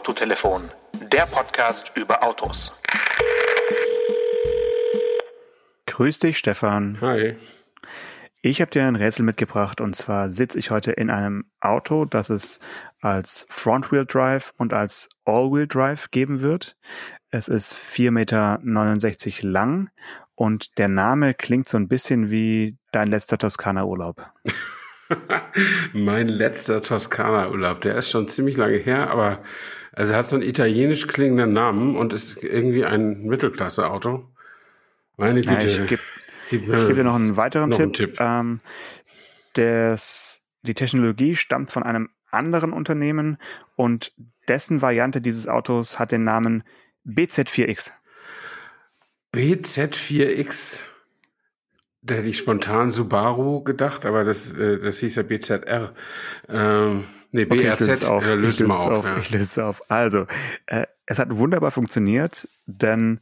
Autotelefon, der Podcast über Autos. Grüß dich, Stefan. Hi. Ich habe dir ein Rätsel mitgebracht und zwar sitze ich heute in einem Auto, das es als Front-Wheel Drive und als All-Wheel Drive geben wird. Es ist 4,69 Meter lang und der Name klingt so ein bisschen wie dein letzter Toskana-Urlaub. mein letzter Toskana-Urlaub, der ist schon ziemlich lange her, aber also er hat so einen italienisch klingenden Namen und ist irgendwie ein Mittelklasse-Auto. Meine Güte. Ja, ich gebe geb, geb dir noch einen weiteren noch Tipp. Einen Tipp. Ähm, des, die Technologie stammt von einem anderen Unternehmen und dessen Variante dieses Autos hat den Namen BZ4X. BZ4X? Da hätte ich spontan Subaru gedacht, aber das, äh, das hieß ja BZR. Ähm, nee, okay, BRZ. Ich löse auf. Ja, löse ich, löse auf, auf ja. ich löse es auf. Also, äh, es hat wunderbar funktioniert, denn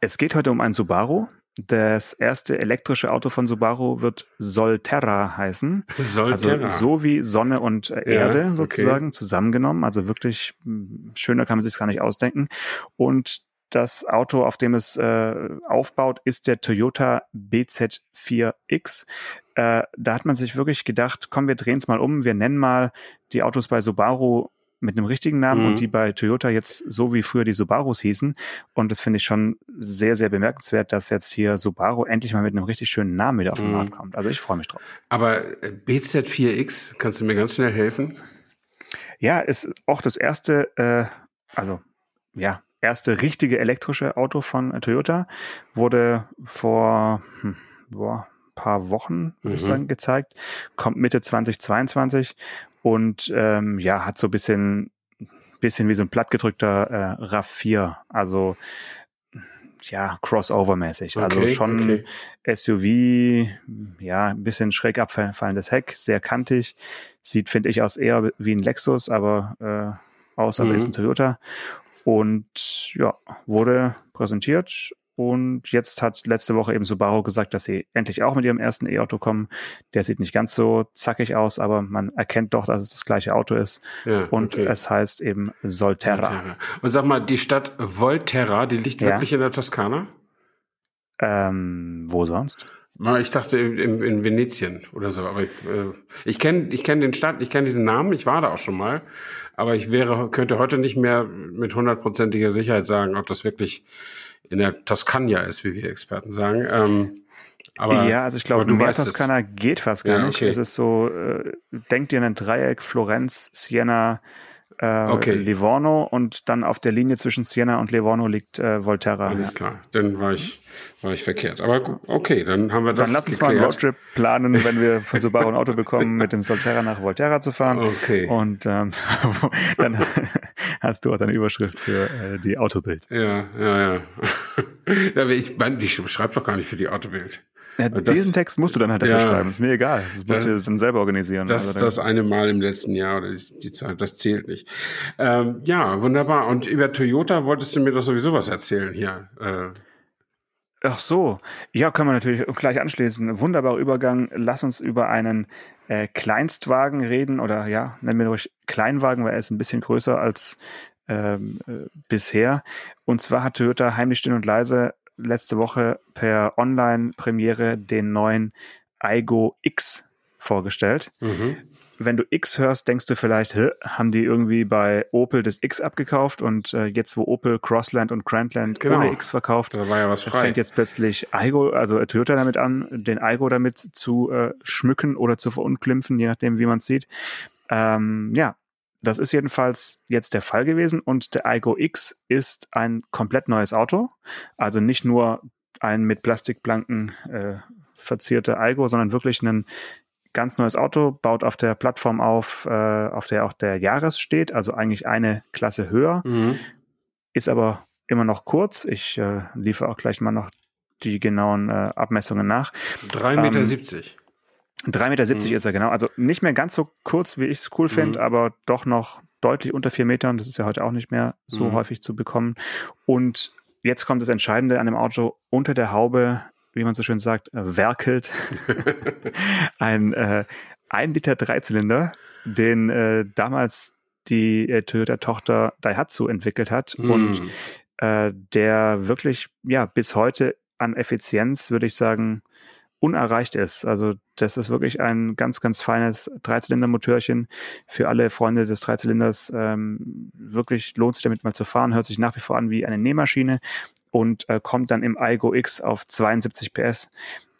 es geht heute um ein Subaru. Das erste elektrische Auto von Subaru wird Solterra heißen. Solterra. Also so wie Sonne und Erde ja, sozusagen okay. zusammengenommen. Also wirklich hm, schöner kann man sich gar nicht ausdenken. Und das Auto, auf dem es äh, aufbaut, ist der Toyota BZ4X. Äh, da hat man sich wirklich gedacht, komm, wir drehen es mal um, wir nennen mal die Autos bei Subaru mit einem richtigen Namen mhm. und die bei Toyota jetzt so wie früher die Subarus hießen. Und das finde ich schon sehr, sehr bemerkenswert, dass jetzt hier Subaru endlich mal mit einem richtig schönen Namen wieder auf den mhm. Markt kommt. Also ich freue mich drauf. Aber äh, BZ4X, kannst du mir ganz schnell helfen? Ja, ist auch das erste, äh, also ja, erste richtige elektrische Auto von Toyota. Wurde vor hm, boah, paar Wochen mhm. sagen, gezeigt. Kommt Mitte 2022 und ähm, ja, hat so ein bisschen, bisschen wie so ein plattgedrückter äh, RAV4. Also ja, Crossover-mäßig. Also okay, also schon okay. SUV, ja, ein bisschen schräg abfallendes Heck, sehr kantig. Sieht, finde ich, aus eher wie ein Lexus, aber äh, außer mhm. ist ein Toyota. Und ja, wurde präsentiert und jetzt hat letzte Woche eben Subaru gesagt, dass sie endlich auch mit ihrem ersten E-Auto kommen. Der sieht nicht ganz so zackig aus, aber man erkennt doch, dass es das gleiche Auto ist. Ja, und okay. es heißt eben Solterra. Solterra. Und sag mal, die Stadt Volterra, die liegt ja. wirklich in der Toskana? Ähm, wo sonst? Ich dachte in, in Venetien oder so, aber ich, äh, ich kenne ich kenn den Stadt, ich kenne diesen Namen, ich war da auch schon mal, aber ich wäre, könnte heute nicht mehr mit hundertprozentiger Sicherheit sagen, ob das wirklich in der Toskana ist, wie wir Experten sagen. Ähm, aber, ja, also ich glaube, du weißt, Toskana es. geht fast gar ja, nicht. Okay. Es ist so, äh, denk dir ein Dreieck, Florenz, Siena, äh, okay. Livorno und dann auf der Linie zwischen Siena und Livorno liegt äh, Volterra. Alles ja. klar, dann war ich, war ich verkehrt. Aber okay, dann haben wir das Dann lass uns geklärt. mal einen Roadtrip planen, wenn wir von Subaru ein Auto bekommen, mit dem Solterra nach Volterra zu fahren. Okay. Und ähm, dann hast du auch deine Überschrift für äh, die Autobild. Ja, ja, ja. ich, ich schreibe doch gar nicht für die Autobild. Ja, das, diesen Text musst du dann halt dafür ja, schreiben. Ist mir egal. Das musst du dann selber organisieren. Das also das eine Mal im letzten Jahr oder die, die Zeit, das zählt nicht. Ähm, ja, wunderbar. Und über Toyota wolltest du mir doch sowieso was erzählen hier. Äh. Ach so. Ja, können wir natürlich gleich anschließen. Wunderbarer Übergang. Lass uns über einen äh, Kleinstwagen reden oder ja, nennen wir ruhig Kleinwagen, weil er ist ein bisschen größer als ähm, äh, bisher. Und zwar hat Toyota heimlich still und leise letzte Woche per Online-Premiere den neuen Aigo X vorgestellt. Mhm. Wenn du X hörst, denkst du vielleicht, haben die irgendwie bei Opel das X abgekauft und äh, jetzt, wo Opel Crossland und Grandland genau. ohne X verkauft, da war ja was frei. fängt jetzt plötzlich Aigo, also Toyota damit an, den Aigo damit zu äh, schmücken oder zu verunglimpfen, je nachdem, wie man es sieht. Ähm, ja, das ist jedenfalls jetzt der Fall gewesen und der Igo X ist ein komplett neues Auto. Also nicht nur ein mit Plastikplanken äh, verzierter Igo, sondern wirklich ein ganz neues Auto, baut auf der Plattform auf, äh, auf der auch der Jahres steht, also eigentlich eine Klasse höher, mhm. ist aber immer noch kurz. Ich äh, liefere auch gleich mal noch die genauen äh, Abmessungen nach. 3,70 Meter. Ähm, 3,70 Meter mhm. ist er genau. Also nicht mehr ganz so kurz, wie ich es cool finde, mhm. aber doch noch deutlich unter vier Metern. Das ist ja heute auch nicht mehr so mhm. häufig zu bekommen. Und jetzt kommt das Entscheidende an dem Auto. Unter der Haube, wie man so schön sagt, äh, werkelt ein äh, 1 Liter Dreizylinder, den äh, damals die äh, Toyota-Tochter Daihatsu entwickelt hat Mhm. und äh, der wirklich ja bis heute an Effizienz, würde ich sagen, unerreicht ist. Also das ist wirklich ein ganz, ganz feines Dreizylinder-Motörchen für alle Freunde des Dreizylinders. Ähm, wirklich lohnt sich damit mal zu fahren, hört sich nach wie vor an wie eine Nähmaschine und äh, kommt dann im iGo X auf 72 PS.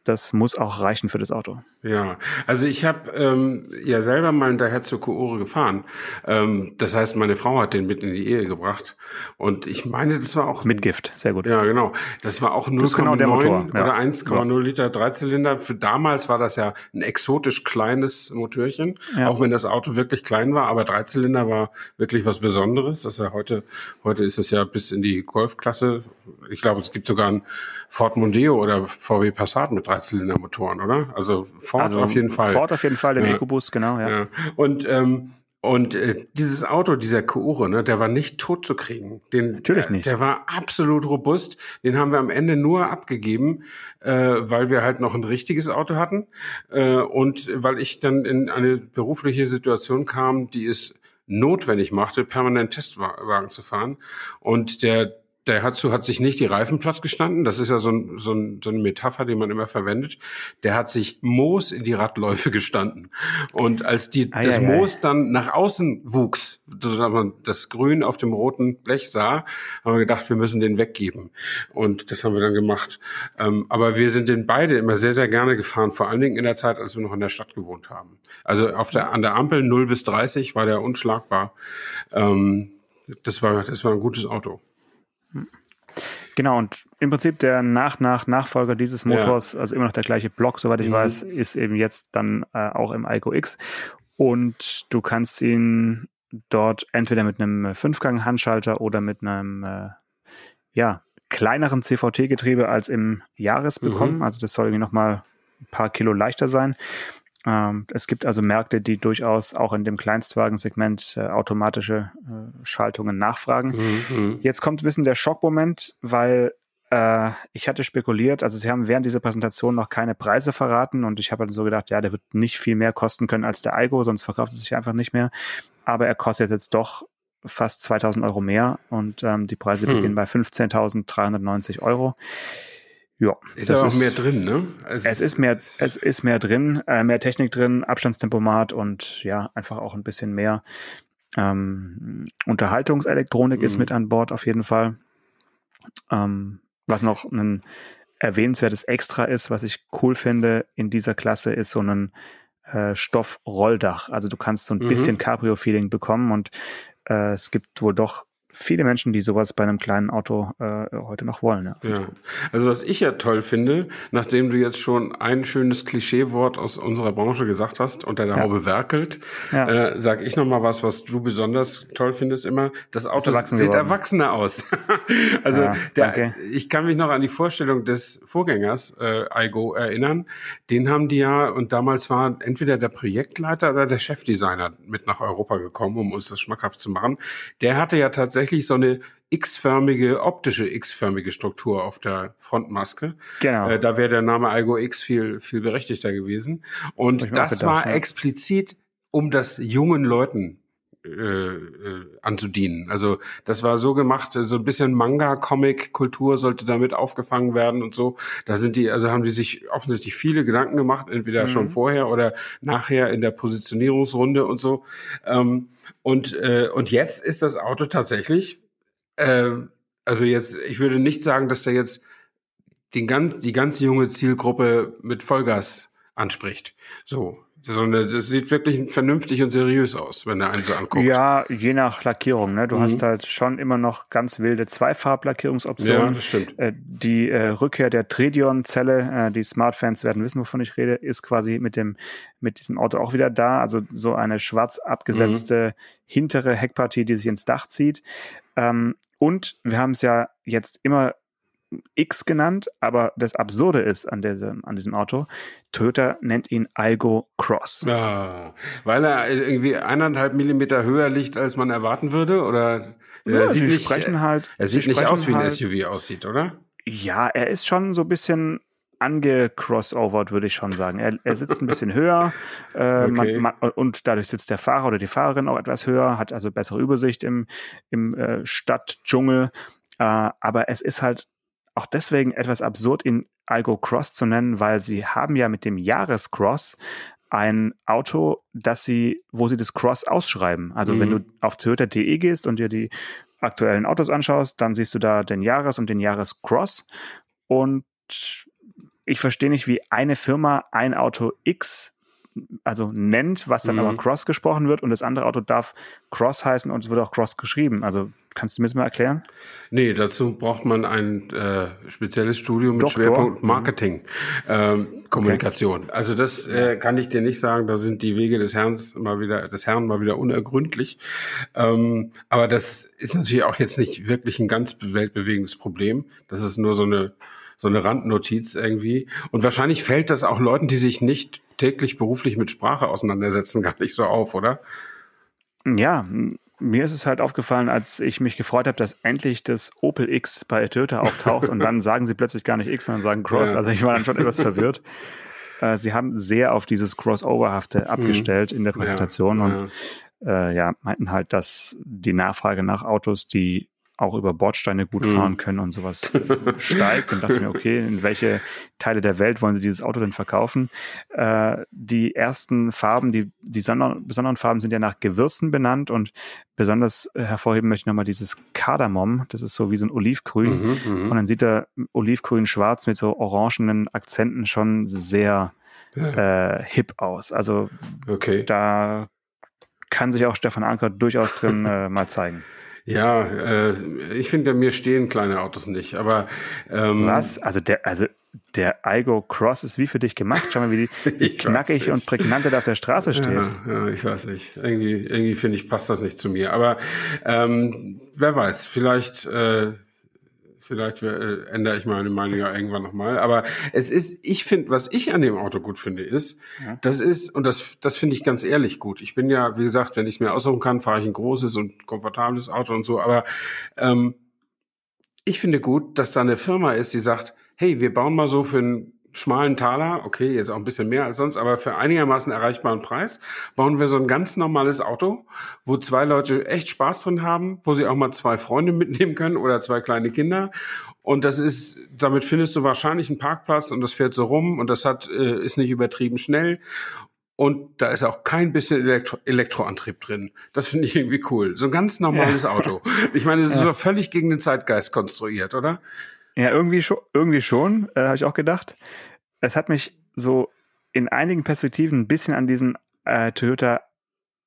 Das muss auch reichen für das Auto. Ja, also ich habe ähm, ja selber mal ein Daihatsu Koore gefahren. Ähm, das heißt, meine Frau hat den mit in die Ehe gebracht. Und ich meine, das war auch... Mit Gift, sehr gut. Ja, genau. Das war auch 0,9 ist genau der ja. oder 1,0 Liter Dreizylinder. Für damals war das ja ein exotisch kleines Motörchen, Ja. auch wenn das Auto wirklich klein war. Aber Dreizylinder war wirklich was Besonderes. Das ist ja heute, heute ist es ja bis in die Golfklasse. Ich glaube, es gibt sogar ein Ford Mondeo oder VW Passat mit Dreizylindermotoren, oder? Also Ford also auf jeden Fall. Ford auf jeden Fall, den Ja. EcoBoost, genau, ja. Ja. Und ähm, und äh, dieses Auto, dieser Koore, ne, der war nicht tot zu kriegen. Den, Natürlich äh, nicht. Der war absolut robust. Den haben wir am Ende nur abgegeben, äh, weil wir halt noch ein richtiges Auto hatten äh, und weil ich dann in eine berufliche Situation kam, die es notwendig machte, permanent Testwagen zu fahren. Und der der Hatsu hat sich nicht die Reifen platt gestanden. Das ist ja so, ein, so, ein, so eine Metapher, die man immer verwendet. Der hat sich Moos in die Radläufe gestanden. Und als die, Ei, das ei, ei. Moos dann nach außen wuchs, so dass man das Grün auf dem roten Blech sah, haben wir gedacht, wir müssen den weggeben. Und das haben wir dann gemacht. Ähm, aber wir sind den beide immer sehr, sehr gerne gefahren, vor allen Dingen in der Zeit, als wir noch in der Stadt gewohnt haben. Also auf der, an der Ampel 0 bis 30 war der unschlagbar. Ähm, das war, das war ein gutes Auto. Genau, und im Prinzip der nach nach Nachfolger dieses Motors, also immer noch der gleiche Block, soweit ich Mhm. weiß, ist eben jetzt dann äh, auch im Ico X. Und du kannst ihn dort entweder mit einem Fünfgang-Handschalter oder mit einem äh, ja, kleineren CVT-Getriebe als im Jahres Mhm. bekommen. Also das soll irgendwie nochmal ein paar Kilo leichter sein. Ähm, es gibt also Märkte, die durchaus auch in dem Kleinstwagensegment äh, automatische äh, Schaltungen nachfragen. Mhm. Jetzt kommt ein bisschen der Schockmoment, weil äh, ich hatte spekuliert, also sie haben während dieser Präsentation noch keine Preise verraten und ich habe dann so gedacht, ja, der wird nicht viel mehr kosten können als der Igo, sonst verkauft es sich einfach nicht mehr. Aber er kostet jetzt doch fast 2000 Euro mehr und ähm, die Preise Hm. beginnen bei 15.390 Euro. Ja, Ist das auch mehr drin, ne? Es ist mehr, es ist mehr drin, äh, mehr Technik drin, Abstandstempomat und ja, einfach auch ein bisschen mehr ähm, Unterhaltungselektronik ist Mhm. mit an Bord auf jeden Fall. Ähm, was noch ein erwähnenswertes Extra ist, was ich cool finde in dieser Klasse, ist so ein äh, Stoffrolldach. Also du kannst so ein Mhm. bisschen Cabrio-Feeling bekommen und äh, es gibt wohl doch viele Menschen, die sowas bei einem kleinen Auto äh, heute noch wollen. Ja. Ja. Also was ich ja toll finde, nachdem du jetzt schon ein schönes Klischeewort aus unserer Branche gesagt hast, unter der Ja. Haube werkelt, Ja. äh, sag ich noch mal was, was du besonders toll findest immer. Das Auto erwachsen sieht geworden. erwachsener aus. also der, ich kann mich noch an die Vorstellung des Vorgängers äh, iGo erinnern. Den haben die ja und damals war entweder der Projektleiter oder der Chefdesigner mit nach Europa gekommen, um uns das schmackhaft zu machen. Der hatte ja tatsächlich so eine X-förmige, optische X-förmige Struktur auf der Frontmaske. Genau. Äh, da wäre der Name Algo X viel, viel berechtigter gewesen. Und das gedacht, war ja. explizit, um das jungen Leuten äh, äh, anzudienen. Also das war so gemacht, so ein bisschen Manga-Comic-Kultur sollte damit aufgefangen werden und so. Da sind die, also haben die sich offensichtlich viele Gedanken gemacht, entweder Mhm. schon vorher oder nachher in der Positionierungsrunde und so. Ähm, und, äh, und jetzt ist das Auto tatsächlich, äh, also jetzt, ich würde nicht sagen, dass der jetzt den ganz, die ganz junge Zielgruppe mit Vollgas anspricht. So. Sondern das sieht wirklich vernünftig und seriös aus, wenn du einen so anguckt. Ja, je nach Lackierung. Ne? Du Mhm. hast halt schon immer noch ganz wilde ja Zweifarblackierungsoptionen. das stimmt. Äh, die äh, Rückkehr der Tredion-Zelle, äh, die Smart-Fans werden wissen, wovon ich rede, ist quasi mit dem mit diesem Auto auch wieder da. Also so eine schwarz abgesetzte hintere Heckpartie, die sich ins Dach zieht. Ähm, und wir haben es ja jetzt immer X genannt, aber das Absurde ist an diesem, an diesem Auto, Toyota nennt ihn Algo Cross. Ja, weil er irgendwie eineinhalb Millimeter höher liegt, als man erwarten würde, oder? Ja, er sie sieht nicht, sprechen halt. er sie sieht nicht aus wie ein halt, SUV aussieht, oder? Ja, er ist schon so ein bisschen angecrossovert, würde ich schon sagen. Er, er sitzt ein bisschen höher äh, okay. man, man, und dadurch sitzt der Fahrer oder die Fahrerin auch etwas höher, hat also bessere Übersicht im, im äh, Stadtdschungel. Äh, aber es ist halt auch deswegen etwas absurd, ihn Algo Cross zu nennen, weil sie haben ja mit dem Jahrescross ein Auto, das sie, wo sie das Cross ausschreiben. Also mhm. wenn du auf Toyota.de gehst und dir die aktuellen Autos anschaust, dann siehst du da den Jahres- und den Jahrescross. Und ich verstehe nicht, wie eine Firma ein Auto X also nennt, was dann mhm. aber Cross gesprochen wird und das andere Auto darf Cross heißen und es wird auch Cross geschrieben. Also kannst du mir das mal erklären? Nee, dazu braucht man ein äh, spezielles Studium mit Doktor. Schwerpunkt mhm. Marketing, ähm, Kommunikation. Okay. Also das äh, kann ich dir nicht sagen, da sind die Wege des Herrn mal wieder, des Herrn mal wieder unergründlich. Ähm, aber das ist natürlich auch jetzt nicht wirklich ein ganz weltbewegendes Problem. Das ist nur so eine so eine Randnotiz irgendwie. Und wahrscheinlich fällt das auch Leuten, die sich nicht täglich beruflich mit Sprache auseinandersetzen, gar nicht so auf, oder? Ja, mir ist es halt aufgefallen, als ich mich gefreut habe, dass endlich das Opel X bei Toyota auftaucht und dann sagen sie plötzlich gar nicht X, sondern sagen Cross. Ja. Also ich war dann schon etwas verwirrt. Äh, sie haben sehr auf dieses Crossoverhafte abgestellt in der Präsentation ja, und ja. Äh, ja, meinten halt, dass die Nachfrage nach Autos, die auch über Bordsteine gut mhm. fahren können und sowas steigt. Und dachte mir, okay, in welche Teile der Welt wollen sie dieses Auto denn verkaufen? Äh, die ersten Farben, die, die besonderen Farben sind ja nach Gewürzen benannt und besonders hervorheben möchte ich nochmal dieses Kardamom. Das ist so wie so ein Olivgrün. Mhm, mhm. und dann sieht er Olivgrün-Schwarz mit so orangenen Akzenten schon sehr ja. äh, hip aus. Also okay. da kann sich auch Stefan Anker durchaus drin äh, mal zeigen. Ja, äh, ich finde, mir stehen kleine Autos nicht, aber ähm, Was? Also der, also der Igo Cross ist wie für dich gemacht. Schau mal, wie, die, wie knackig und prägnant auf der Straße steht. Ja, ja ich weiß nicht. Irgendwie, irgendwie finde ich, passt das nicht zu mir. Aber ähm, wer weiß, vielleicht äh, Vielleicht äh, ändere ich meine Meinung ja irgendwann nochmal. Aber es ist, ich finde, was ich an dem Auto gut finde, ist, ja. das ist, und das, das finde ich ganz ehrlich gut. Ich bin ja, wie gesagt, wenn ich es mir aussuchen kann, fahre ich ein großes und komfortables Auto und so. Aber ähm, ich finde gut, dass da eine Firma ist, die sagt, hey, wir bauen mal so für ein schmalen Taler, okay, jetzt auch ein bisschen mehr als sonst, aber für einigermaßen erreichbaren Preis, bauen wir so ein ganz normales Auto, wo zwei Leute echt Spaß drin haben, wo sie auch mal zwei Freunde mitnehmen können oder zwei kleine Kinder. Und das ist, damit findest du wahrscheinlich einen Parkplatz und das fährt so rum und das hat, äh, ist nicht übertrieben schnell. Und da ist auch kein bisschen Elektro Elektroantrieb drin. Das finde ich irgendwie cool. So ein ganz normales ja. Auto. Ich meine, es ist ja. doch völlig gegen den Zeitgeist konstruiert, oder? Ja, irgendwie schon, irgendwie schon, äh, habe ich auch gedacht. Es hat mich so in einigen Perspektiven ein bisschen an diesen äh, Toyota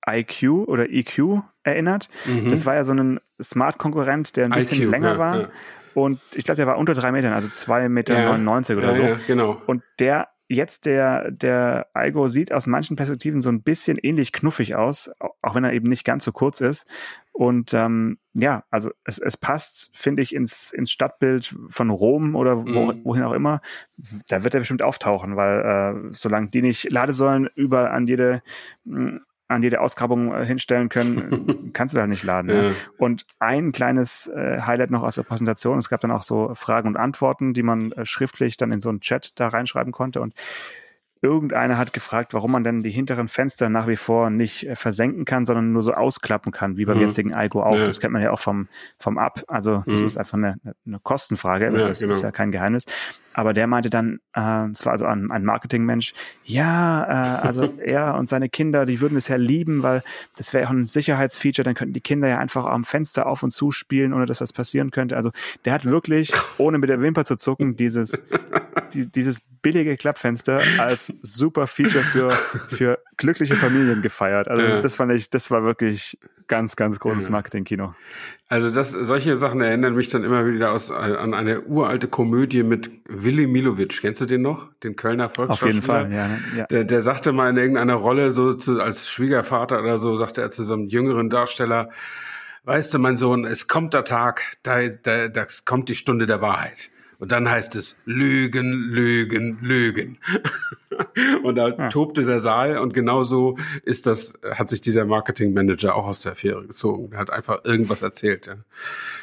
IQ oder EQ erinnert. Mhm. Das war ja so ein Smart-Konkurrent, der ein bisschen IQ, länger ja, war. Ja. Und ich glaube, der war unter drei Metern, also zwei Meter ja, neunundneunzig oder so. genau. Und der jetzt der, der Algo sieht aus manchen Perspektiven so ein bisschen ähnlich knuffig aus, auch wenn er eben nicht ganz so kurz ist. Und ähm, ja, also es, es passt, finde ich, ins, ins Stadtbild von Rom oder wo, mhm. wohin auch immer. Da wird er bestimmt auftauchen, weil äh, solange die nicht Ladesäulen über an jede an jede Ausgrabung äh, hinstellen können, kannst du da nicht laden. Ja. Ne? Und ein kleines äh, Highlight noch aus der Präsentation, es gab dann auch so Fragen und Antworten, die man äh, schriftlich dann in so einen Chat da reinschreiben konnte. Und irgendeiner hat gefragt, warum man denn die hinteren Fenster nach wie vor nicht äh, versenken kann, sondern nur so ausklappen kann, wie beim mhm. jetzigen Algo auch. Ja. Das kennt man ja auch vom, vom Up. Also das mhm. ist einfach eine, eine Kostenfrage. Ja, das genau. ist ja kein Geheimnis. Aber der meinte dann, äh, es war also ein, ein Marketingmensch, ja, äh, also er und seine Kinder, die würden es ja lieben, weil das wäre auch ein Sicherheitsfeature, dann könnten die Kinder ja einfach am Fenster auf und zu spielen, ohne dass was passieren könnte. Also der hat wirklich, ohne mit der Wimper zu zucken, dieses, die, dieses billige Klappfenster als super Feature für, für glückliche Familien gefeiert. Also das, das fand ich, das war wirklich ganz, ganz großes Marketing-Kino. Also das, solche Sachen erinnern mich dann immer wieder aus, an eine uralte Komödie mit Willy Milovic. Kennst du den noch? Den Kölner Volksschauspieler? Auf jeden Fall, ja, ne? ja. Der, der sagte mal in irgendeiner Rolle, so zu, als Schwiegervater oder so, sagte er zu so einem jüngeren Darsteller, weißt du, mein Sohn, es kommt der Tag, da, da, das kommt die Stunde der Wahrheit. Und dann heißt es Lügen, Lügen, Lügen. und da ja. tobte der Saal und genauso ist das, hat sich dieser Marketingmanager auch aus der Affäre gezogen. Er hat einfach irgendwas erzählt, ja.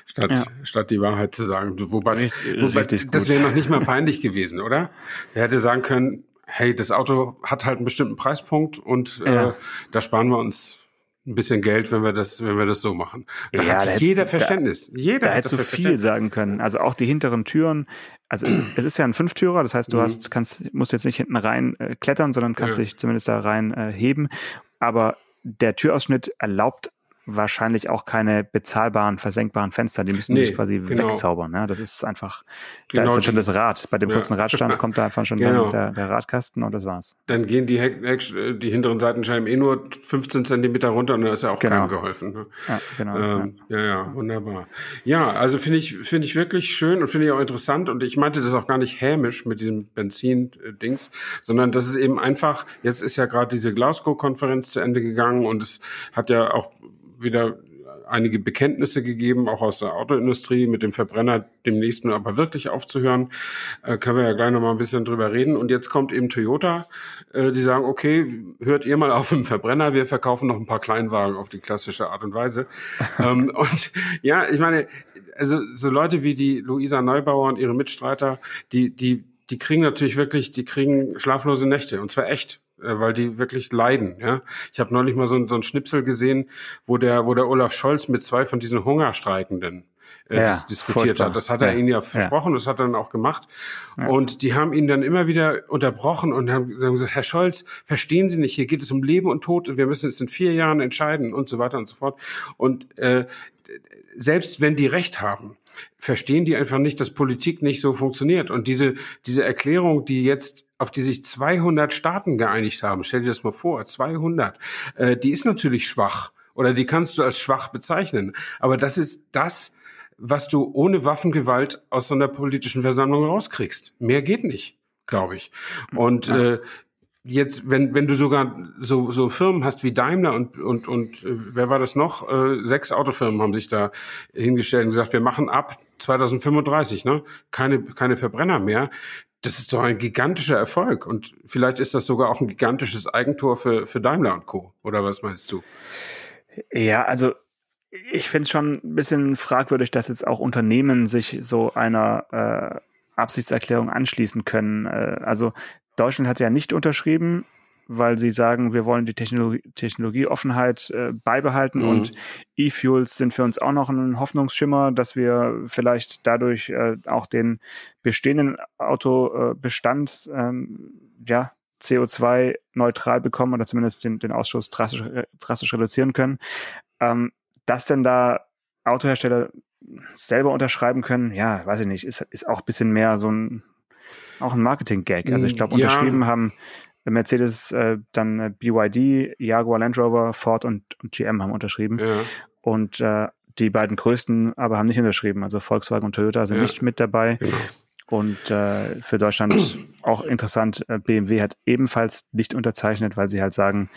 statt, ja. statt die Wahrheit zu sagen. Wobei, richtig, wobei richtig das wäre noch nicht mal peinlich gewesen, oder? Er hätte sagen können, hey, das Auto hat halt einen bestimmten Preispunkt und äh, da sparen wir uns ein bisschen Geld, wenn wir das, wenn wir das so machen. Da ja, hat jeder Verständnis. Da, jeder da hättest du viel sagen können. Also auch die hinteren Türen. Also es, es ist ja ein Fünftürer, das heißt, du mhm. hast, kannst, musst jetzt nicht hinten rein äh, klettern, sondern kannst ja. dich zumindest da rein äh, heben. Aber der Türausschnitt erlaubt wahrscheinlich auch keine bezahlbaren, versenkbaren Fenster. Die müssen nee, sich quasi genau. wegzaubern. Ne? Das ist einfach, genau da ist dann schon das Rad. Bei dem ja. kurzen Radstand kommt da einfach schon genau. der, der, Radkasten und das war's. Dann gehen die, Heck, Heck, die hinteren Seitenscheiben eh nur 15 Zentimeter runter und da ist ja auch genau. keinem geholfen. Ne? Ja, genau. Ähm, ja. ja, ja, wunderbar. Ja, also finde ich, finde ich wirklich schön und finde ich auch interessant und ich meinte das auch gar nicht hämisch mit diesem Benzin-Dings, sondern das ist eben einfach, jetzt ist ja gerade diese Glasgow-Konferenz zu Ende gegangen und es hat ja auch wieder einige Bekenntnisse gegeben, auch aus der Autoindustrie, mit dem Verbrenner demnächst nur aber wirklich aufzuhören. Äh, können wir ja gleich noch mal ein bisschen drüber reden. Und jetzt kommt eben Toyota, äh, die sagen, okay, hört ihr mal auf im Verbrenner, wir verkaufen noch ein paar Kleinwagen auf die klassische Art und Weise. ähm, und ja, ich meine, also so Leute wie die Luisa Neubauer und ihre Mitstreiter, die, die, die kriegen natürlich wirklich, die kriegen schlaflose Nächte und zwar echt. Äh, weil die wirklich leiden. Ja, ich habe neulich mal so, so ein Schnipsel gesehen, wo der, wo der Olaf Scholz mit zwei von diesen Hungerstreikenden äh, ja, diskutiert furchtbar. hat. Das hat er ja, ihnen ja versprochen, ja. das hat er dann auch gemacht. Und die haben ihn dann immer wieder unterbrochen und haben, haben gesagt, Herr Scholz, verstehen Sie nicht, hier geht es um Leben und Tod und wir müssen es in vier Jahren entscheiden und so weiter und so fort. Und äh, selbst wenn die Recht haben, verstehen die einfach nicht, dass Politik nicht so funktioniert. Und diese, diese Erklärung, die jetzt, auf die sich 200 Staaten geeinigt haben, stell dir das mal vor, 200, äh, die ist natürlich schwach. Oder die kannst du als schwach bezeichnen. Aber das ist das, was du ohne Waffengewalt aus so einer politischen Versammlung rauskriegst. Mehr geht nicht, glaube ich. Und äh, jetzt, wenn, wenn du sogar so, so Firmen hast wie Daimler und, und, und äh, wer war das noch? Äh, sechs Autofirmen haben sich da hingestellt und gesagt, wir machen ab 2035, ne? Keine, keine Verbrenner mehr. Das ist doch ein gigantischer Erfolg. Und vielleicht ist das sogar auch ein gigantisches Eigentor für, für Daimler und Co. Oder was meinst du? Ja, also ich finde es schon ein bisschen fragwürdig, dass jetzt auch Unternehmen sich so einer äh, Absichtserklärung anschließen können. Äh, also Deutschland hat ja nicht unterschrieben, weil sie sagen, wir wollen die Technologie, Technologieoffenheit äh, beibehalten mhm. und E-Fuels sind für uns auch noch ein Hoffnungsschimmer, dass wir vielleicht dadurch äh, auch den bestehenden Autobestand ähm, ja, CO2-neutral bekommen oder zumindest den, den Ausschuss drastisch, drastisch reduzieren können. Ähm, dass denn da Autohersteller selber unterschreiben können, ja, weiß ich nicht, ist, ist auch ein bisschen mehr so ein auch ein Marketing-Gag. Also ich glaube, ja. unterschrieben haben Mercedes, äh, dann äh, BYD, Jaguar Land Rover, Ford und, und GM haben unterschrieben. Ja. Und äh, die beiden größten aber haben nicht unterschrieben. Also Volkswagen und Toyota sind ja. nicht mit dabei. Genau. Und äh, für Deutschland auch interessant, äh, BMW hat ebenfalls nicht unterzeichnet, weil sie halt sagen,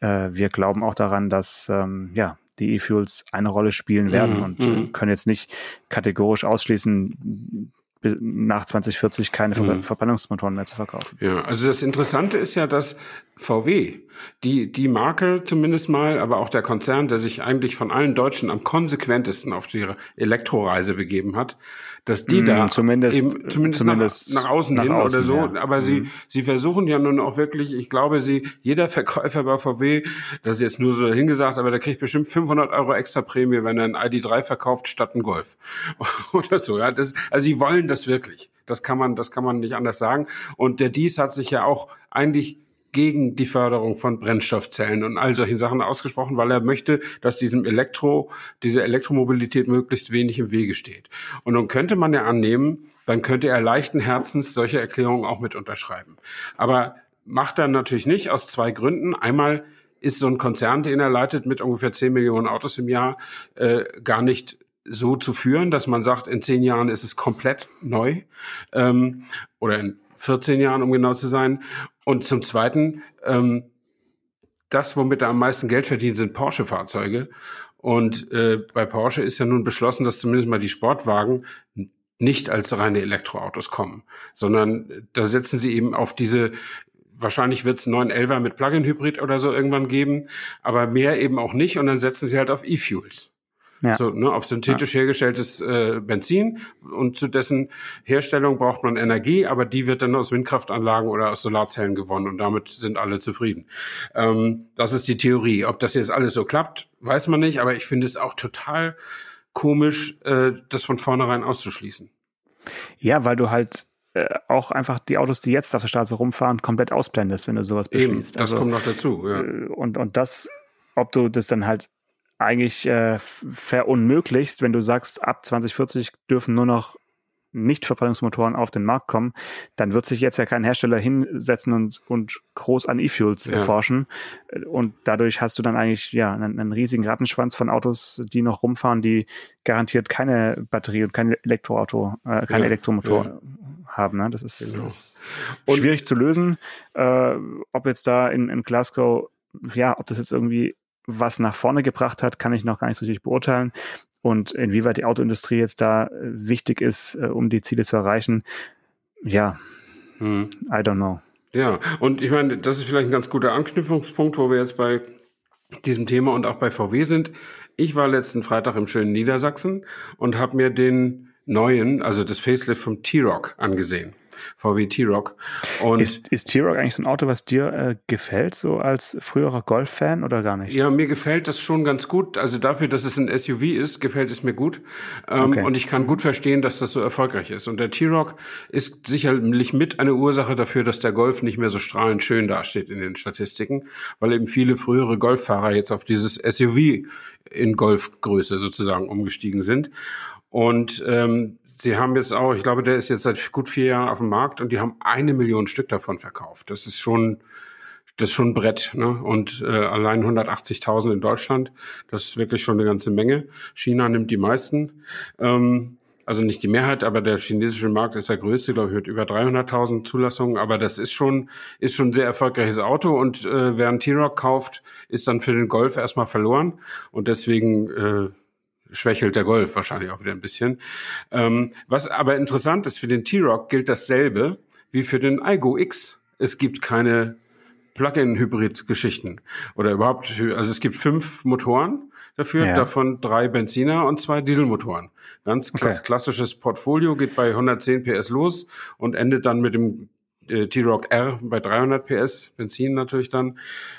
äh, wir glauben auch daran, dass ähm, ja, die E-Fuels eine Rolle spielen werden mm, und mm. können jetzt nicht kategorisch ausschließen, nach 2040 keine mhm. Verbrennungsmotoren mehr zu verkaufen. Ja, also das Interessante ist ja, dass VW, die, die Marke zumindest mal, aber auch der Konzern, der sich eigentlich von allen Deutschen am konsequentesten auf die Elektroreise begeben hat, dass die mm, da zumindest, eben, zumindest, zumindest nach, nach, außen nach hin außen, oder so, ja. aber mm. sie, mhm. sie versuchen ja nun auch wirklich, ich glaube, sie, jeder Verkäufer bei VW, das ist jetzt nur so hingesagt, aber der kriegt bestimmt 500 Euro extra Prämie, wenn er ein ID3 verkauft statt ein Golf. oder so, ja, das, also sie wollen das wirklich. Das kann man, das kann man nicht anders sagen. Und der Dies hat sich ja auch eigentlich gegen die Förderung von Brennstoffzellen und all solchen Sachen ausgesprochen, weil er möchte, dass diesem Elektro, diese Elektromobilität möglichst wenig im Wege steht. Und nun könnte man ja annehmen, dann könnte er leichten Herzens solche Erklärungen auch mit unterschreiben. Aber macht er natürlich nicht aus zwei Gründen. Einmal ist so ein Konzern, den er leitet, mit ungefähr 10 Millionen Autos im Jahr, äh, gar nicht so zu führen, dass man sagt, in zehn Jahren ist es komplett neu ähm, oder in 14 Jahren, um genau zu sein. Und zum Zweiten, ähm, das, womit er am meisten Geld verdient, sind Porsche-Fahrzeuge. Und äh, bei Porsche ist ja nun beschlossen, dass zumindest mal die Sportwagen nicht als reine Elektroautos kommen, sondern da setzen sie eben auf diese wahrscheinlich wird es 911er mit Plug-in-Hybrid oder so irgendwann geben, aber mehr eben auch nicht. Und dann setzen sie halt auf E-Fuels. Ja. So, ne, auf synthetisch ja. hergestelltes äh, Benzin und zu dessen Herstellung braucht man Energie, aber die wird dann aus Windkraftanlagen oder aus Solarzellen gewonnen und damit sind alle zufrieden. Ähm, das ist die Theorie. Ob das jetzt alles so klappt, weiß man nicht, aber ich finde es auch total komisch, äh, das von vornherein auszuschließen. Ja, weil du halt äh, auch einfach die Autos, die jetzt auf der Straße rumfahren, komplett ausblendest, wenn du sowas beschließt. Eben, das also, kommt noch dazu. Ja. Äh, und, und das, ob du das dann halt eigentlich äh, verunmöglichst, wenn du sagst, ab 2040 dürfen nur noch nicht-Verbrennungsmotoren auf den Markt kommen, dann wird sich jetzt ja kein Hersteller hinsetzen und, und groß an E-Fuels ja. erforschen. Und dadurch hast du dann eigentlich ja einen, einen, riesigen Rattenschwanz von Autos, die noch rumfahren, die garantiert keine Batterie und kein Elektroauto, äh, kein ja. Elektromotor ja. haben. Ne? Das ist, genau. ist schwierig zu lösen. Äh, ob jetzt da in, in Glasgow, ja, ob das jetzt irgendwie was nach vorne gebracht hat, kann ich noch gar nicht so richtig beurteilen. Und inwieweit die Autoindustrie jetzt da äh, wichtig ist, äh, um die Ziele zu erreichen, ja, hm. I don't know. Ja, und ich meine, das ist vielleicht ein ganz guter Anknüpfungspunkt, wo wir jetzt bei diesem Thema und auch bei VW sind. Ich war letzten Freitag im schönen Niedersachsen und habe mir den neuen, also das Facelift vom T-Rock angesehen. VW T-Rock. Ist, ist T-Rock eigentlich so ein Auto, was dir äh, gefällt, so als früherer Golf-Fan oder gar nicht? Ja, mir gefällt das schon ganz gut. Also dafür, dass es ein SUV ist, gefällt es mir gut. Ähm, okay. Und ich kann gut verstehen, dass das so erfolgreich ist. Und der T-Rock ist sicherlich mit eine Ursache dafür, dass der Golf nicht mehr so strahlend schön dasteht in den Statistiken, weil eben viele frühere Golffahrer jetzt auf dieses SUV in Golfgröße sozusagen umgestiegen sind. Und ähm, Sie haben jetzt auch, ich glaube, der ist jetzt seit gut vier Jahren auf dem Markt und die haben eine Million Stück davon verkauft. Das ist schon, das ist schon ein Brett. Ne? Und äh, allein 180.000 in Deutschland, das ist wirklich schon eine ganze Menge. China nimmt die meisten. Ähm, also nicht die Mehrheit, aber der chinesische Markt ist der größte, glaube ich, mit über 300.000 Zulassungen. Aber das ist schon, ist schon ein sehr erfolgreiches Auto und äh, wer einen T-Rock kauft, ist dann für den Golf erstmal verloren. Und deswegen äh, schwächelt der Golf wahrscheinlich auch wieder ein bisschen. Ähm, was aber interessant ist, für den T-Rock gilt dasselbe wie für den Igo X. Es gibt keine Plug-in-Hybrid-Geschichten oder überhaupt, also es gibt fünf Motoren dafür, ja. davon drei Benziner und zwei Dieselmotoren. Ganz okay. klassisches Portfolio geht bei 110 PS los und endet dann mit dem äh, T-Rock R bei 300 PS, Benzin natürlich dann.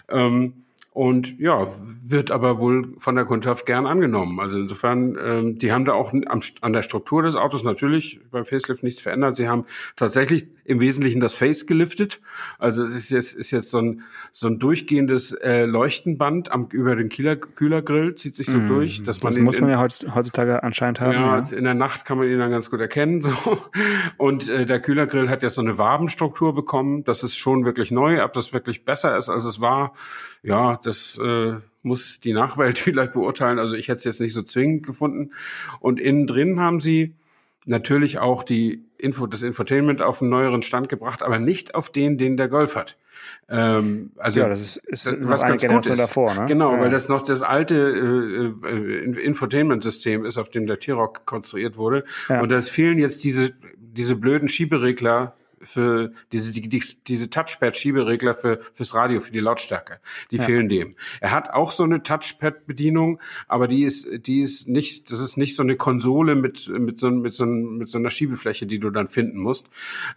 Ähm, und ja, wird aber wohl von der Kundschaft gern angenommen. Also insofern, ähm, die haben da auch am, an der Struktur des Autos natürlich beim Facelift nichts verändert. Sie haben tatsächlich im Wesentlichen das Face geliftet. Also es ist jetzt, ist jetzt so ein, so ein durchgehendes äh, Leuchtenband am, über den Kühler, Kühlergrill, zieht sich so mm, durch. Dass man das muss man ja heutzutage anscheinend haben. Ja, ja, in der Nacht kann man ihn dann ganz gut erkennen. So. Und äh, der Kühlergrill hat jetzt so eine Wabenstruktur bekommen. Das ist schon wirklich neu. Ob das wirklich besser ist, als es war, ja, das äh, muss die Nachwelt vielleicht beurteilen. Also ich hätte es jetzt nicht so zwingend gefunden. Und innen drin haben sie natürlich auch die Info, das Infotainment auf einen neueren Stand gebracht, aber nicht auf den, den der Golf hat. Ähm, also ja, das ist, ist das, was ganz gut ist. Davor, ne? Genau, ja. weil das noch das alte äh, äh Infotainment-System ist, auf dem der T-Rock konstruiert wurde. Ja. Und es fehlen jetzt diese diese blöden Schieberegler für diese, die, die, diese Touchpad-Schieberegler für, fürs Radio, für die Lautstärke. Die ja. fehlen dem. Er hat auch so eine Touchpad-Bedienung, aber die ist, die ist nicht, das ist nicht so eine Konsole mit, mit so, mit so, mit so einer Schiebefläche, die du dann finden musst.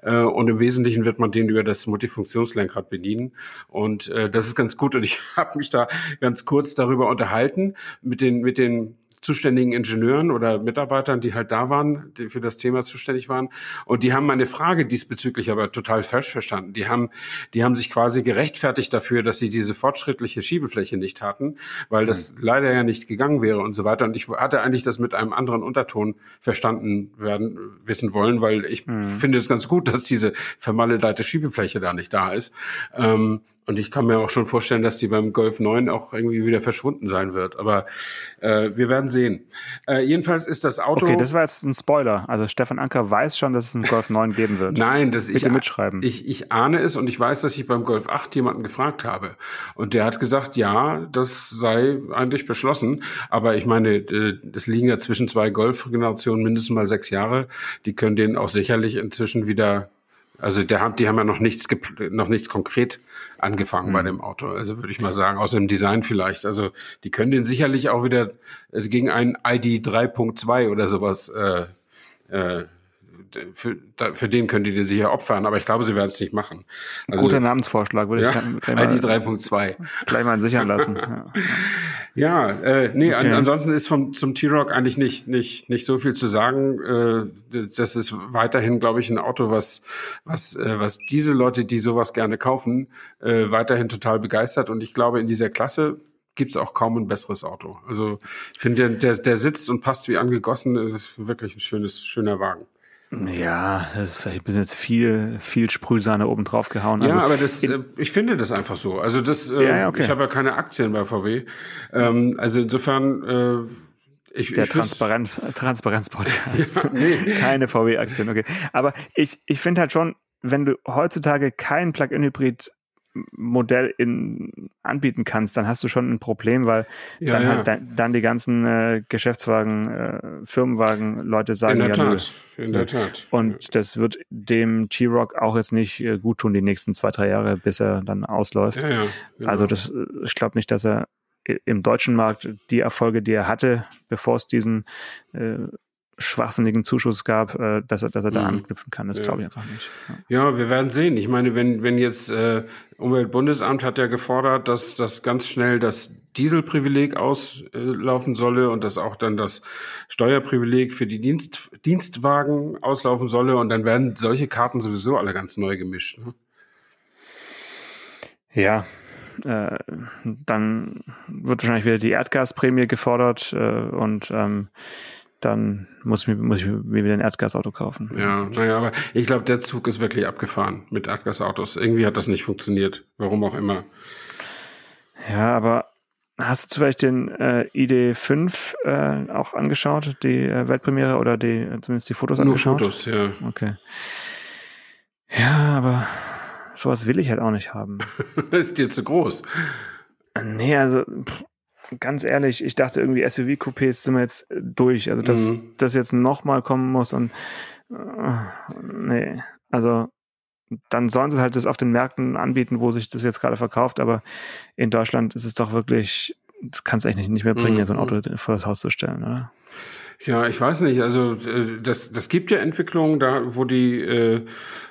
Äh, und im Wesentlichen wird man den über das Multifunktionslenkrad bedienen. Und äh, das ist ganz gut. Und ich habe mich da ganz kurz darüber unterhalten mit den, mit den zuständigen Ingenieuren oder Mitarbeitern, die halt da waren, die für das Thema zuständig waren. Und die haben meine Frage diesbezüglich aber total falsch verstanden. Die haben, die haben sich quasi gerechtfertigt dafür, dass sie diese fortschrittliche Schiebefläche nicht hatten, weil das mhm. leider ja nicht gegangen wäre und so weiter. Und ich hatte eigentlich das mit einem anderen Unterton verstanden werden, wissen wollen, weil ich mhm. finde es ganz gut, dass diese vermaledeite Schiebefläche da nicht da ist. Ähm, und ich kann mir auch schon vorstellen, dass die beim Golf 9 auch irgendwie wieder verschwunden sein wird. Aber äh, wir werden sehen. Äh, jedenfalls ist das Auto. Okay, das war jetzt ein Spoiler. Also Stefan Anker weiß schon, dass es einen Golf 9 geben wird. Nein, das Bitte ich mitschreiben. Ich, ich ahne es und ich weiß, dass ich beim Golf 8 jemanden gefragt habe. Und der hat gesagt, ja, das sei eigentlich beschlossen. Aber ich meine, äh, es liegen ja zwischen zwei Golf-Generationen mindestens mal sechs Jahre. Die können den auch sicherlich inzwischen wieder Also der haben, die haben ja noch nichts, noch nichts konkret angefangen mhm. bei dem Auto. Also würde ich mal sagen, außer dem Design vielleicht. Also die können den sicherlich auch wieder äh, gegen ein ID 3.2 oder sowas äh, äh, für, für den können die den sicher opfern, aber ich glaube, sie werden es nicht machen. Also, Guter Namensvorschlag, würde ja, ich gleich mal, ID 3.2. Gleich mal sichern lassen. ja, ja äh, nee, okay. an, ansonsten ist vom, zum T-Rock eigentlich nicht, nicht, nicht so viel zu sagen. Äh, das ist weiterhin, glaube ich, ein Auto, was, was, äh, was diese Leute, die sowas gerne kaufen, äh, weiterhin total begeistert. Und ich glaube, in dieser Klasse gibt es auch kaum ein besseres Auto. Also ich finde, der, der, der sitzt und passt wie angegossen. Es ist wirklich ein schönes, schöner Wagen. Ja, das ist vielleicht ein bisschen jetzt viel, viel Sprühsahne oben drauf gehauen. Also ja, aber das, äh, ich finde das einfach so. Also das, äh, ja, okay. ich habe ja keine Aktien bei VW. Ähm, also insofern, äh, ich, der Transparenz, Transparenz-Podcast. ja, nee. Keine VW-Aktien, okay. Aber ich, ich finde halt schon, wenn du heutzutage kein Plug-in-Hybrid Modell in, anbieten kannst, dann hast du schon ein Problem, weil ja, dann, ja. Halt dann, dann, die ganzen äh, Geschäftswagen, äh, Firmenwagen, Leute sagen, in der ja, Tat, nö. in der Tat. Und das wird dem T-Rock auch jetzt nicht äh, gut tun, die nächsten zwei, drei Jahre, bis er dann ausläuft. Ja, ja, genau. Also das, ich glaube nicht, dass er im deutschen Markt die Erfolge, die er hatte, bevor es diesen äh, schwachsinnigen Zuschuss gab, äh, dass er, dass er da mhm. anknüpfen kann. Das ja. glaube ich einfach nicht. Ja. ja. wir werden sehen. Ich meine, wenn, wenn jetzt äh, Umweltbundesamt hat ja gefordert, dass das ganz schnell das Dieselprivileg auslaufen solle und dass auch dann das Steuerprivileg für die Dienst, Dienstwagen auslaufen solle und dann werden solche Karten sowieso alle ganz neu gemischt. Ne? Ja, äh, dann wird wahrscheinlich wieder die Erdgasprämie gefordert äh, und ähm, dann muss ich, mir, muss ich mir wieder ein Erdgasauto kaufen. Ja, naja, aber ich glaube, der Zug ist wirklich abgefahren mit Erdgasautos. Irgendwie hat das nicht funktioniert, warum auch immer. Ja, aber hast du vielleicht den äh, ID5 äh, auch angeschaut, die äh, Weltpremiere oder die zumindest die Fotos Nur angeschaut? Fotos, ja. Okay. Ja, aber sowas will ich halt auch nicht haben. das ist dir zu groß. Nee, also pff, ganz ehrlich, ich dachte irgendwie SUV-Coupés sind wir jetzt durch. Also, dass mhm. das jetzt nochmal kommen muss und äh, nee, also dann sollen sie halt das auf den Märkten anbieten, wo sich das jetzt gerade verkauft, aber in Deutschland ist es doch wirklich, das kannst du eigentlich nicht mehr bringen, mhm. so ein Auto vor das Haus zu stellen, oder? Ja, ich weiß nicht. Also äh, das, das gibt ja Entwicklungen, da wo die äh,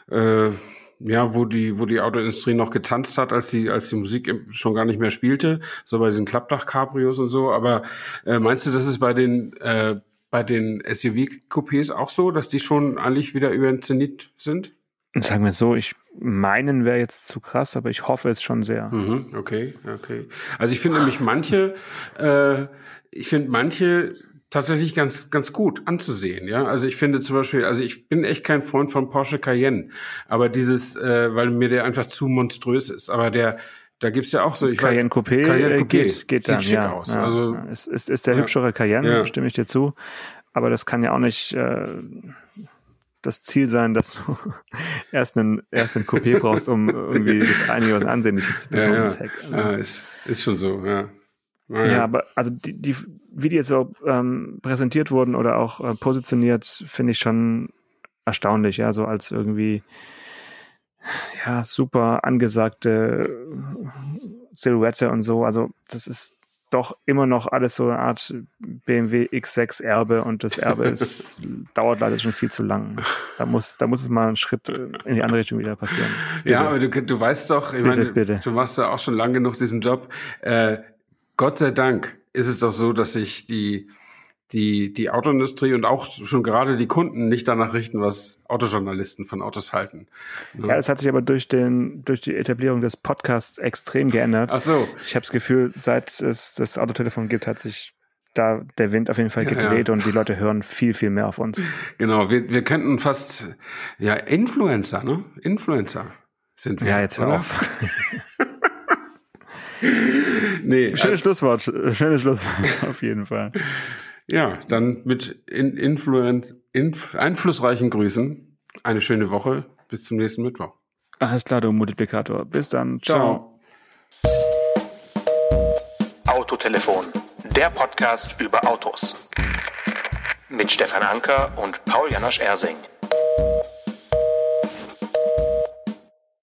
äh, ja, wo die, wo die Autoindustrie noch getanzt hat, als die, als die Musik schon gar nicht mehr spielte, so bei diesen Klappdach-Cabrios und so. Aber äh, meinst du, das ist bei den, äh, bei den SUV-Coupés auch so, dass die schon eigentlich wieder über den Zenit sind? Sagen wir so, ich meinen wäre jetzt zu krass, aber ich hoffe es schon sehr. Mhm, okay, okay. Also ich finde nämlich manche, äh, ich finde manche tatsächlich ganz, ganz gut anzusehen, ja. Also ich finde zum Beispiel, also ich bin echt kein Freund von Porsche Cayenne, aber dieses, äh, weil mir der einfach zu monströs ist. Aber der, da gibt's ja auch so, ich Cayenne weiß, Coupé, Cayenne Coupé geht, geht sieht dann, schick ja, aus. Ja, also. Es ist, ist der ja. hübschere Cayenne, ja. stimme ich dir zu. Aber das kann ja auch nicht äh, das Ziel sein, dass du erst einen, erst einen Coupé brauchst, um irgendwie das einigermaßen ansehnlich zu bekommen. Ja, ja. Heck, ja ist, ist schon so, ja. Ja, ja, aber also die, die, wie die jetzt so ähm, präsentiert wurden oder auch äh, positioniert, finde ich schon erstaunlich, ja, so als irgendwie ja, super angesagte Silhouette und so. Also das ist doch immer noch alles so eine Art BMW X6 Erbe und das Erbe ist, dauert leider schon viel zu lang. Da muss, da muss es mal einen Schritt in die andere Richtung wieder passieren. Bitte. Ja, aber du, du weißt doch, ich bitte, meine, bitte. du machst ja auch schon lang genug diesen Job. Äh, Gott sei Dank ist es doch so, dass sich die, die, die Autoindustrie und auch schon gerade die Kunden nicht danach richten, was Autojournalisten von Autos halten. Ja, es hat sich aber durch, den, durch die Etablierung des Podcasts extrem geändert. Ach so. Ich habe das Gefühl, seit es das Autotelefon gibt, hat sich da der Wind auf jeden Fall gedreht ja, ja. und die Leute hören viel, viel mehr auf uns. Genau, wir, wir könnten fast, ja, Influencer, ne? Influencer sind wir. Ja, jetzt hör oder? auf. nee, Schönes also, Schlusswort, schönes Schlusswort, auf jeden Fall. Ja, dann mit in, influent, inf, einflussreichen Grüßen. Eine schöne Woche. Bis zum nächsten Mittwoch. Alles klar, du Multiplikator. Bis dann. Ciao. Ciao. Autotelefon, der Podcast über Autos. Mit Stefan Anker und Paul Janosch Ersing.